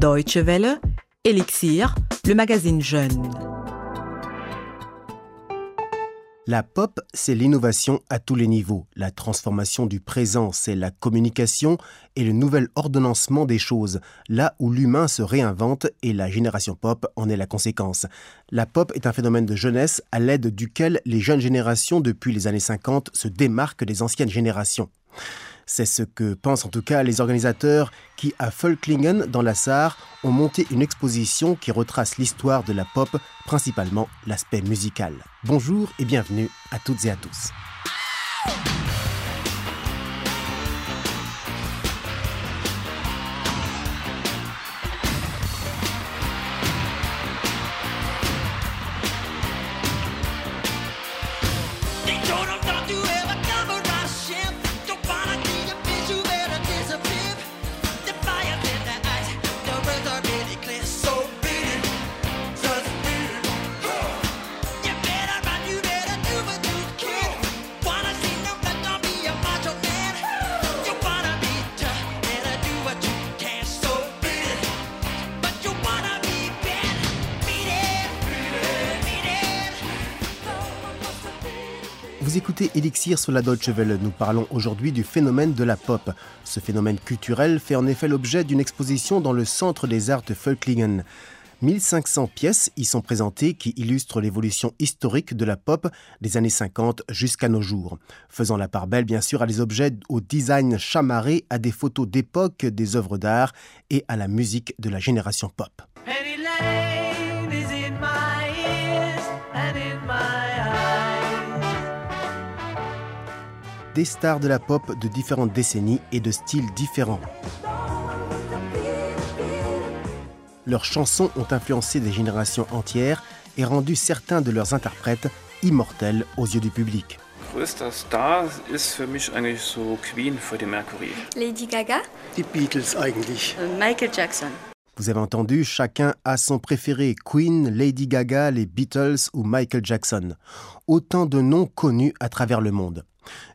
Deutsche Welle, Elixir, le magazine Jeune. La pop, c'est l'innovation à tous les niveaux. La transformation du présent, c'est la communication et le nouvel ordonnancement des choses, là où l'humain se réinvente et la génération pop en est la conséquence. La pop est un phénomène de jeunesse à l'aide duquel les jeunes générations depuis les années 50 se démarquent des anciennes générations. C'est ce que pensent en tout cas les organisateurs qui, à Völklingen, dans la Sarre, ont monté une exposition qui retrace l'histoire de la pop, principalement l'aspect musical. Bonjour et bienvenue à toutes et à tous. Écoutez Elixir sur la Deutsche Welle. Nous parlons aujourd'hui du phénomène de la pop. Ce phénomène culturel fait en effet l'objet d'une exposition dans le Centre des Arts de Völklingen. 1500 pièces y sont présentées qui illustrent l'évolution historique de la pop des années 50 jusqu'à nos jours, faisant la part belle bien sûr à des objets au design chamarré, à des photos d'époque, des œuvres d'art et à la musique de la génération pop. Des stars de la pop de différentes décennies et de styles différents. Leurs chansons ont influencé des générations entières et rendu certains de leurs interprètes immortels aux yeux du public. größter Star ist für mich eigentlich so Queen Freddie Mercury. Lady Gaga, Die Beatles eigentlich. Michael Jackson. Vous avez entendu, chacun a son préféré, Queen, Lady Gaga, les Beatles ou Michael Jackson. Autant de noms connus à travers le monde.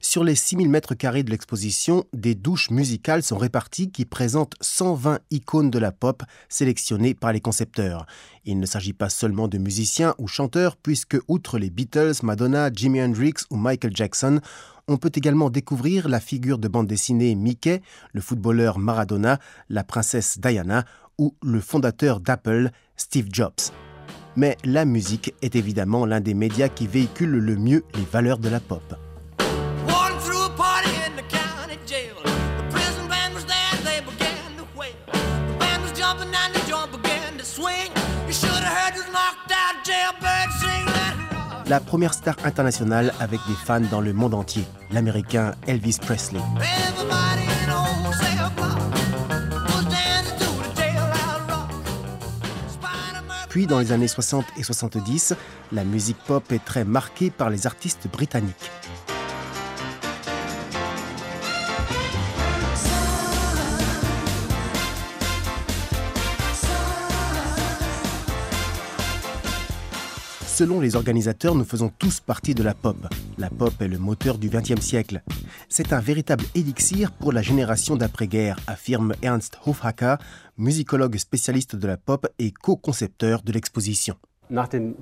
Sur les 6000 mètres carrés de l'exposition, des douches musicales sont réparties qui présentent 120 icônes de la pop sélectionnées par les concepteurs. Il ne s'agit pas seulement de musiciens ou chanteurs, puisque outre les Beatles, Madonna, Jimi Hendrix ou Michael Jackson, on peut également découvrir la figure de bande dessinée Mickey, le footballeur Maradona, la princesse Diana ou le fondateur d'Apple, Steve Jobs. Mais la musique est évidemment l'un des médias qui véhicule le mieux les valeurs de la pop. La première star internationale avec des fans dans le monde entier, l'américain Elvis Presley. Everybody Puis dans les années 60 et 70, la musique pop est très marquée par les artistes britanniques. Selon les organisateurs, nous faisons tous partie de la pop. La pop est le moteur du XXe siècle. C'est un véritable élixir pour la génération d'après-guerre, affirme Ernst Hofhacker, musicologue spécialiste de la pop et co-concepteur de l'exposition. Äh,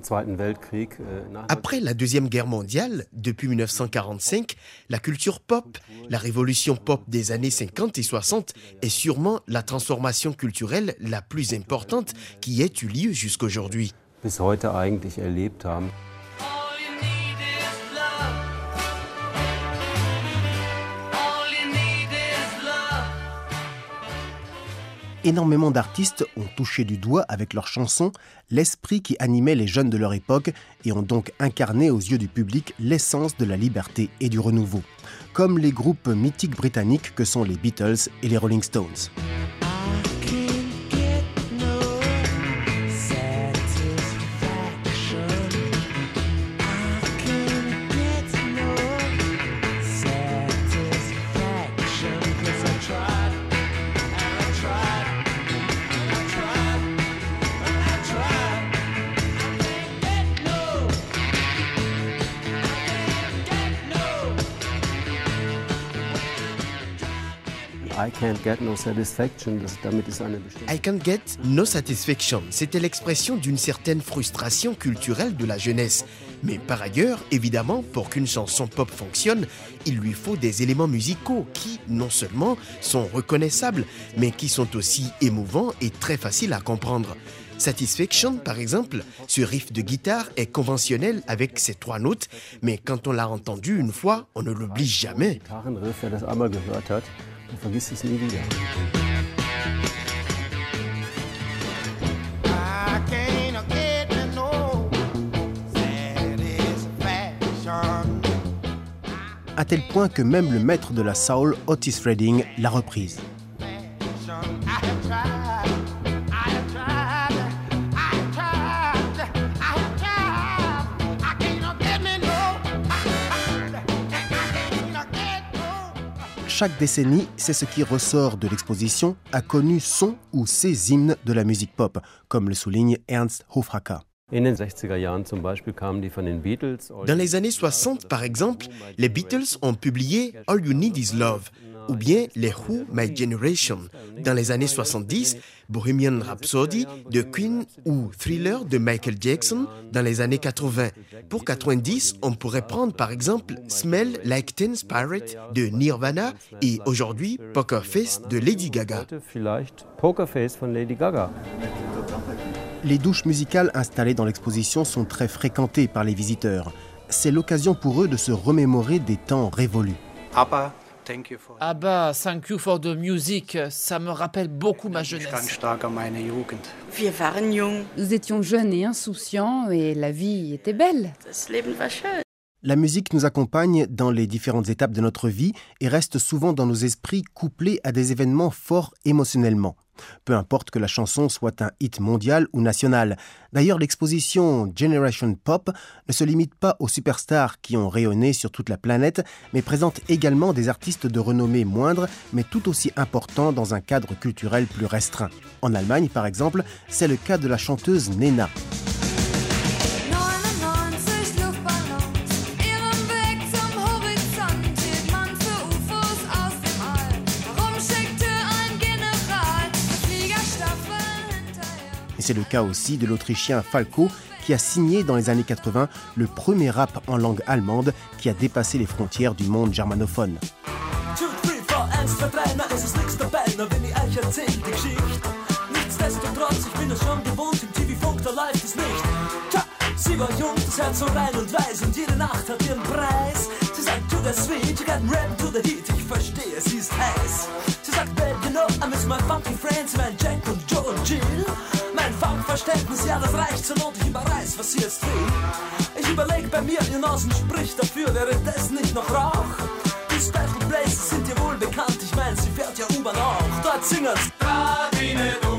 Après la Deuxième Guerre mondiale, depuis 1945, la culture pop, la révolution pop des années 50 et 60 est sûrement la transformation culturelle la plus importante qui ait eu lieu jusqu'aujourd'hui. Bis heute eigentlich erlebt haben. Énormément d'artistes ont touché du doigt avec leurs chansons l'esprit qui animait les jeunes de leur époque et ont donc incarné aux yeux du public l'essence de la liberté et du renouveau, comme les groupes mythiques britanniques que sont les Beatles et les Rolling Stones. I can't get no satisfaction, das, damit ist eine bestimmte... I can't get no satisfaction, c'était l'expression d'une certaine frustration culturelle de la jeunesse. Mais par ailleurs, évidemment, pour qu'une chanson pop fonctionne, il lui faut des éléments musicaux qui, non seulement sont reconnaissables, mais qui sont aussi émouvants et très faciles à comprendre. Satisfaction, par exemple, ce riff de guitare est conventionnel avec ses trois notes, mais quand on l'a entendu une fois, on ne l'oublie jamais. Gitarrenriff, wer das einmal gehört hat, der vergisst es nie wieder. I can't get no satisfaction. À tel point que même le maître de la soul, Otis Redding, l'a reprise. Chaque décennie, c'est ce qui ressort de l'exposition, a connu son ou ses hymnes de la musique pop, comme le souligne Ernst Hofracker. In den 60er Jahren zum Beispiel kamen die von den Beatles. Dans les années 60, par exemple, les Beatles ont publié All You Need Is Love ou bien les Who My Generation. Dans les années 70, Bohemian Rhapsody de Queen ou Thriller de Michael Jackson dans les années 80. Pour 90, on pourrait prendre par exemple Smell Like Teen Spirit de Nirvana et aujourd'hui Poker Face de Lady Gaga. Les douches musicales installées dans l'exposition sont très fréquentées par les visiteurs. C'est l'occasion pour eux de se remémorer des temps révolus. Thank you for Ah bah, Thank You for the Music, ça me rappelle beaucoup ma jeunesse. Nous étions jeunes et insouciants et la vie était belle. das Leben war schön. La musique nous accompagne dans les différentes étapes de notre vie et reste souvent dans nos esprits couplée à des événements forts émotionnellement. Peu importe que la chanson soit un hit mondial ou national. D'ailleurs, l'exposition Generation Pop ne se limite pas aux superstars qui ont rayonné sur toute la planète, mais présente également des artistes de renommée moindre, mais tout aussi importants dans un cadre culturel plus restreint. En Allemagne, par exemple, c'est le cas de la chanteuse Nena. C'est le cas aussi de l'Autrichien Falco, qui a signé dans les années 80 le premier rap en langue allemande qui a dépassé les frontières du monde germanophone. Mein Funkverständnis, ja, das reicht zur Not, ich überreiß, was sie jetzt will. Ich überleg bei mir, ihr Nasen spricht dafür, wäre das nicht noch Rauch? Die Special Places sind dir wohl bekannt, ich mein, sie fährt ja U-Bahn auch. Dort singen's. Fahr die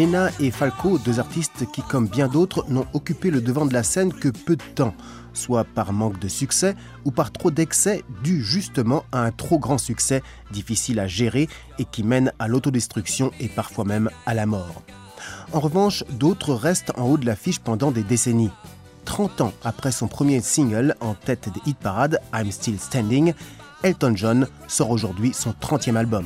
Nena et Falco, deux artistes qui, comme bien d'autres, n'ont occupé le devant de la scène que peu de temps, soit par manque de succès ou par trop d'excès dû justement à un trop grand succès difficile à gérer et qui mène à l'autodestruction et parfois même à la mort. En revanche, d'autres restent en haut de l'affiche pendant des décennies. 30 ans après son premier single en tête des hit parades, I'm Still Standing, Elton John sort aujourd'hui son 30e album.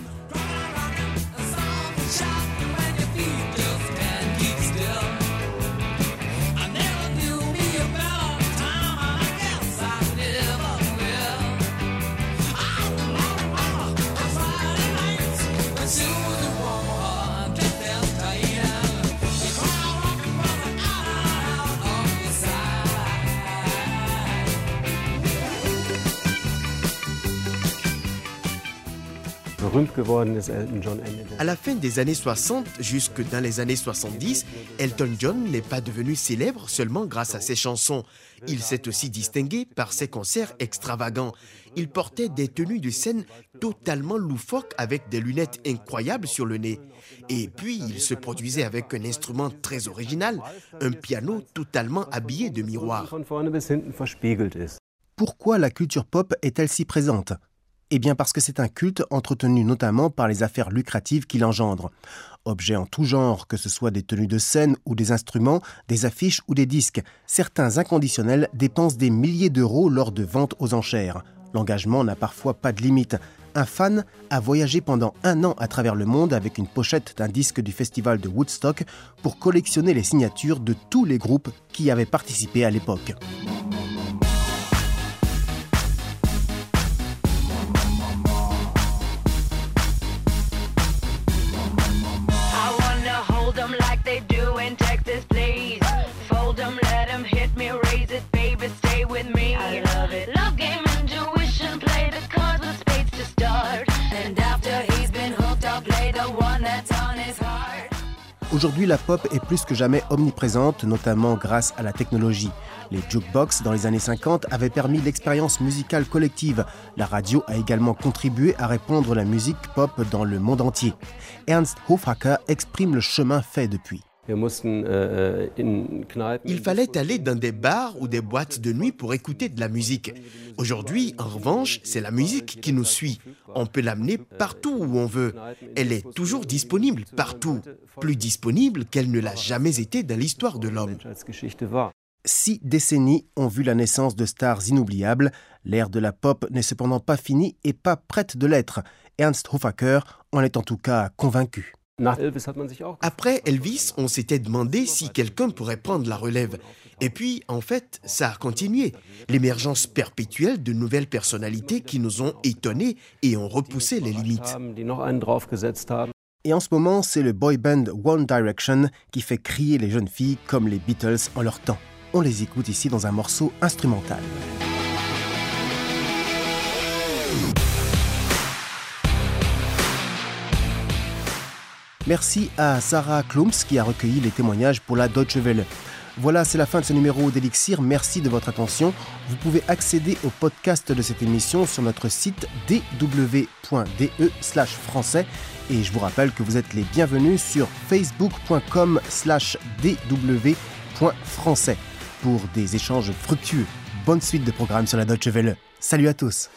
Berühmt geworden ist Elton John Ende der À la fin des années 60 jusque dans les années 70, Elton John n'est pas devenu célèbre seulement grâce à ses chansons. Il s'est aussi distingué par ses concerts extravagants. Il portait des tenues de scène totalement loufoques avec des lunettes incroyables sur le nez. Et puis, il se produisait avec un instrument très original, un piano totalement habillé de miroirs. Pourquoi la culture pop est-elle si présente? Eh bien parce que c'est un culte entretenu notamment par les affaires lucratives qu'il engendre. Objets en tout genre, que ce soit des tenues de scène ou des instruments, des affiches ou des disques, certains inconditionnels dépensent des milliers d'euros lors de ventes aux enchères. L'engagement n'a parfois pas de limite. Un fan a voyagé pendant un an à travers le monde avec une pochette d'un disque du festival de Woodstock pour collectionner les signatures de tous les groupes qui avaient participé à l'époque. Aujourd'hui, la pop est plus que jamais omniprésente, notamment grâce à la technologie. Les jukebox dans les années 50 avaient permis l'expérience musicale collective. La radio a également contribué à répandre la musique pop dans le monde entier. Ernst Hofhacker exprime le chemin fait depuis. Äh, Il fallait aller dans des bars ou des boîtes de nuit pour écouter de la musique. Aujourd'hui, en revanche, c'est la musique qui nous suit. On peut l'amener partout où on veut. Elle est toujours disponible partout. Plus disponible qu'elle ne l'a jamais été dans l'histoire de l'homme. Six décennies ont vu la naissance de stars inoubliables. L'ère de la pop n'est cependant pas finie et pas prête de l'être. Ernst Hofhacker en est en tout cas convaincu. Après Elvis, on s'était demandé si quelqu'un pourrait prendre la relève. Et puis, en fait, ça a continué. L'émergence perpétuelle de nouvelles personnalités qui nous ont étonnés et ont repoussé les limites. Et en ce moment, c'est le boy band One Direction qui fait crier les jeunes filles comme les Beatles en leur temps. On les écoute ici dans un morceau instrumental. Merci à Sarah Klumps qui a recueilli les témoignages pour la Deutsche Welle. Voilà, c'est la fin de ce numéro d'Elixir. Merci de votre attention. Vous pouvez accéder au podcast de cette émission sur notre site dw.de français. Et je vous rappelle que vous êtes les bienvenus sur facebook.com dw.français pour des échanges fructueux. Bonne suite de programmes sur la Deutsche Welle. Salut à tous.